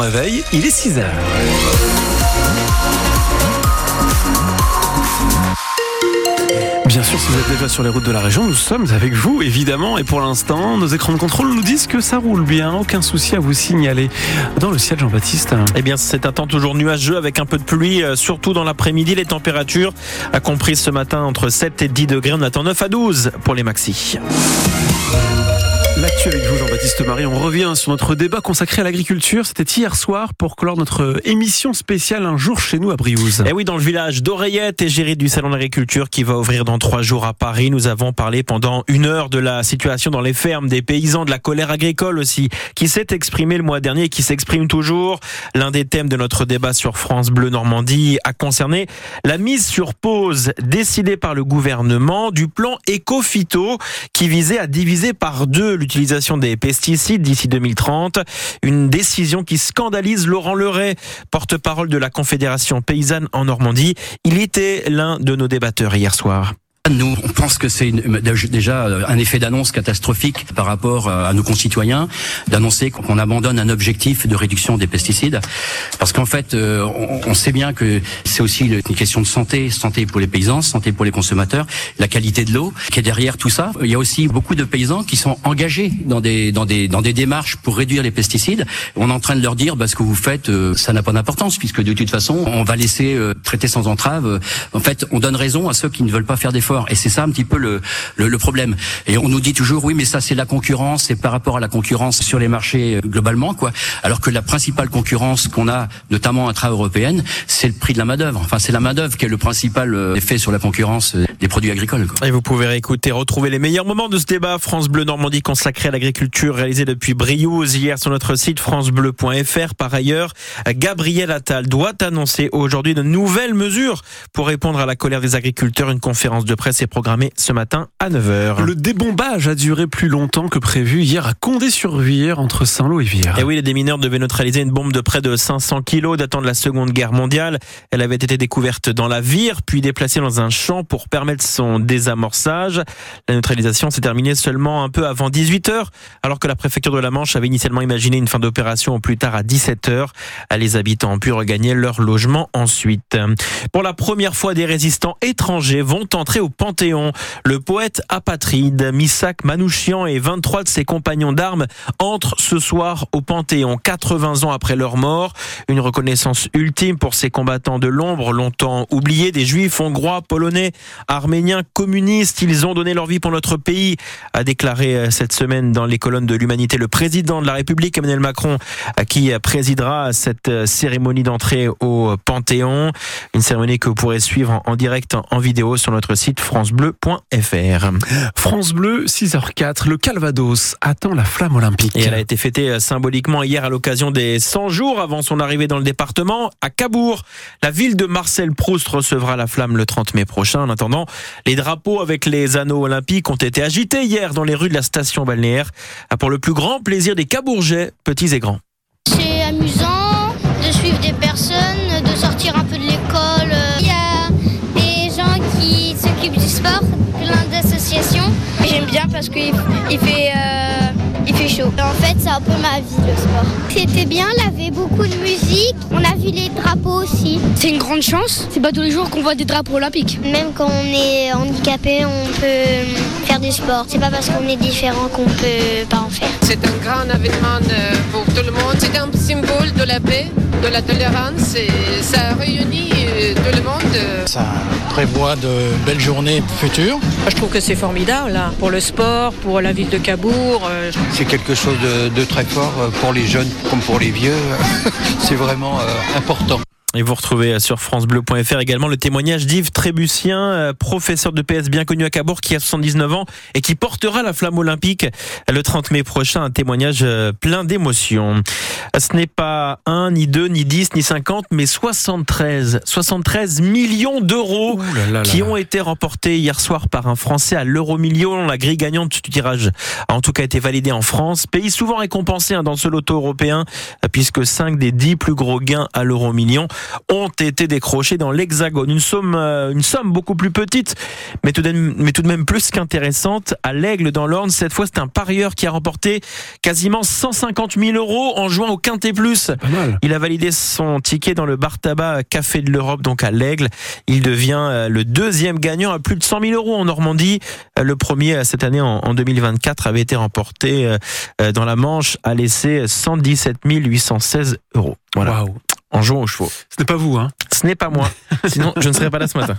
réveil, il est 6 heures. Bien sûr, si vous êtes déjà sur les routes de la région, nous sommes avec vous, évidemment. Et pour l'instant, nos écrans de contrôle nous disent que ça roule bien. Aucun souci à vous signaler. Dans le ciel, Jean-Baptiste. Eh bien, c'est un temps toujours nuageux avec un peu de pluie, euh, surtout dans l'après-midi. Les températures a compris ce matin entre 7 et 10 degrés. On attend 9 à 12 pour les maxis. L'actu avec vous, Jean-Baptiste Marie. On revient sur notre débat consacré à l'agriculture. C'était hier soir pour clore notre émission spéciale Un jour chez nous à Briouze. Et oui, dans le village d'Oreillette, égérie du Salon d'agriculture qui va ouvrir dans trois jours à Paris. Nous avons parlé pendant une heure de la situation dans les fermes, des paysans, de la colère agricole aussi, qui s'est exprimé le mois dernier et qui s'exprime toujours. L'un des thèmes de notre débat sur France Bleu Normandie a concerné la mise sur pause décidée par le gouvernement du plan éco-phyto qui visait à diviser par deux l'utilisation des pesticides d'ici 2030. Une décision qui scandalise Laurent Leray, porte-parole de la Confédération paysanne en Normandie. Il était l'un de nos débatteurs hier soir. Nous, on pense que c'est déjà euh, un effet d'annonce catastrophique par rapport euh, à nos concitoyens, d'annoncer qu'on abandonne un objectif de réduction des pesticides, parce qu'en fait, euh, on sait bien que c'est aussi une question de santé, santé pour les paysans, santé pour les consommateurs, la qualité de l'eau qui est derrière tout ça. Il y a aussi beaucoup de paysans qui sont engagés dans des dans des dans des démarches pour réduire les pesticides. On est en train de leur dire, bah, ce que vous faites, ça n'a pas d'importance, puisque de toute façon, on va laisser traiter sans entrave. En fait, on donne raison à ceux qui ne veulent pas faire d'efforts. Et c'est ça un petit peu le, le, problème. Et on nous dit toujours, oui, mais ça c'est la concurrence, c'est par rapport à la concurrence sur les marchés euh, globalement, quoi. Alors que la principale concurrence qu'on a, notamment intra-européenne, c'est le prix de la main d'œuvre. Enfin, c'est la main d'œuvre qui est le principal euh, effet sur la concurrence euh, des produits agricoles. Quoi. Et vous pouvez réécouter, retrouver les meilleurs moments de ce débat France Bleu Normandie consacré à l'agriculture réalisé depuis Briouze hier sur notre site francebleu.fr. Par ailleurs, Gabriel Attal doit annoncer aujourd'hui de nouvelles mesures pour répondre à la colère des agriculteurs. Une conférence de presse est programmé ce matin à 9h. Le débombage a duré plus longtemps que prévu hier à Condé-sur-Vire entre Saint-Lô et Vire. Et oui, les démineurs devaient neutraliser une bombe de près de 500 kilos datant de la Seconde Guerre mondiale. Elle avait été découverte dans la Vire, puis déplacée dans un champ pour permettre son désamorçage. La neutralisation s'est terminée seulement un peu avant 18h, alors que la préfecture de la Manche avait initialement imaginé une fin d'opération au plus tard à 17h. Les habitants ont pu regagner leur logement ensuite. Pour la première fois, des résistants étrangers vont entrer au Panthéon. Le poète apatride Misak Manouchian et 23 de ses compagnons d'armes entrent ce soir au Panthéon, 80 ans après leur mort. Une reconnaissance ultime pour ces combattants de l'ombre, longtemps oubliés, des juifs hongrois, polonais, arméniens, communistes. Ils ont donné leur vie pour notre pays, a déclaré euh, cette semaine dans les colonnes de l'humanité le président de la République, Emmanuel Macron, euh, qui présidera cette euh, cérémonie d'entrée au Panthéon. Une cérémonie que vous pourrez suivre en direct en vidéo sur notre site francebleu.fr. France Bleu, 6h04, le Calvados attend la flamme olympique. Et elle a été fêtée euh, symboliquement hier à l'occasion des 100 jours avant son arrivée dans le département, à Cabourg. La ville de Marcel Proust recevra la flamme le 30 mai prochain. En attendant, les drapeaux avec les anneaux olympiques ont été agités hier dans les rues de la station balnéaire pour le plus grand plaisir des Cabourgeais, petits et grands. Fait, euh, il fait chaud. En fait, c'est un peu ma vie, le sport. C'était bien, il y avait beaucoup de musique. On a vu les drapeaux aussi. C'est une grande chance. C'est pas tous les jours qu'on voit des drapeaux olympiques. Même quand on est handicapé, on peut faire du sport. C'est pas parce qu'on est différent qu'on peut pas en faire. C'est un grand événement euh, pour tout le monde. C'est un symbole de la paix, de la tolérance et ça réunit euh, tout le monde. Ça prévoit de belles journées futures. Je trouve que c'est formidable hein, pour le sport, pour la ville de Cabourg. Euh. C'est quelque chose de, très fort pour les jeunes comme pour les vieux. c'est vraiment important. Et vous retrouvez sur francebleu.fr également le témoignage d'Yves Trébucien, euh, professeur de PS bien connu à Cabourg, qui a 79 ans et qui portera la flamme olympique le 30 mai prochain. Un témoignage euh, plein d'émotions. Ce n'est pas un, ni deux, ni dix, ni cinquante, mais 73, 73 millions d'euros qui ont été remportés hier soir par un Français à l'euro million. La grille gagnante du tirage a en tout cas été validée en France. Pays souvent récompensé hein, dans ce loto européen, puisque 5 des 10 plus gros gains à l'euro million ont été décrochés dans l'Hexagone. Une somme, euh, une somme beaucoup plus petite, mais tout de même, mais tout de même plus qu'intéressante. À l'Aigle dans l'Orne, cette fois, c'est un parieur qui a remporté quasiment 150 000 euros en jouant au Quintet Plus. Il a validé son ticket dans le bar tabac Café de l'Europe, donc à l'Aigle. Il devient euh, le deuxième gagnant à plus de 100 000 euros en Normandie. Euh, Le premier cette année en en 2024 avait été remporté dans la Manche à laisser 117 816 euros. Voilà. En jouant aux chevaux. Ce n'est pas vous, hein Ce n'est pas moi, sinon je ne serais pas là ce matin.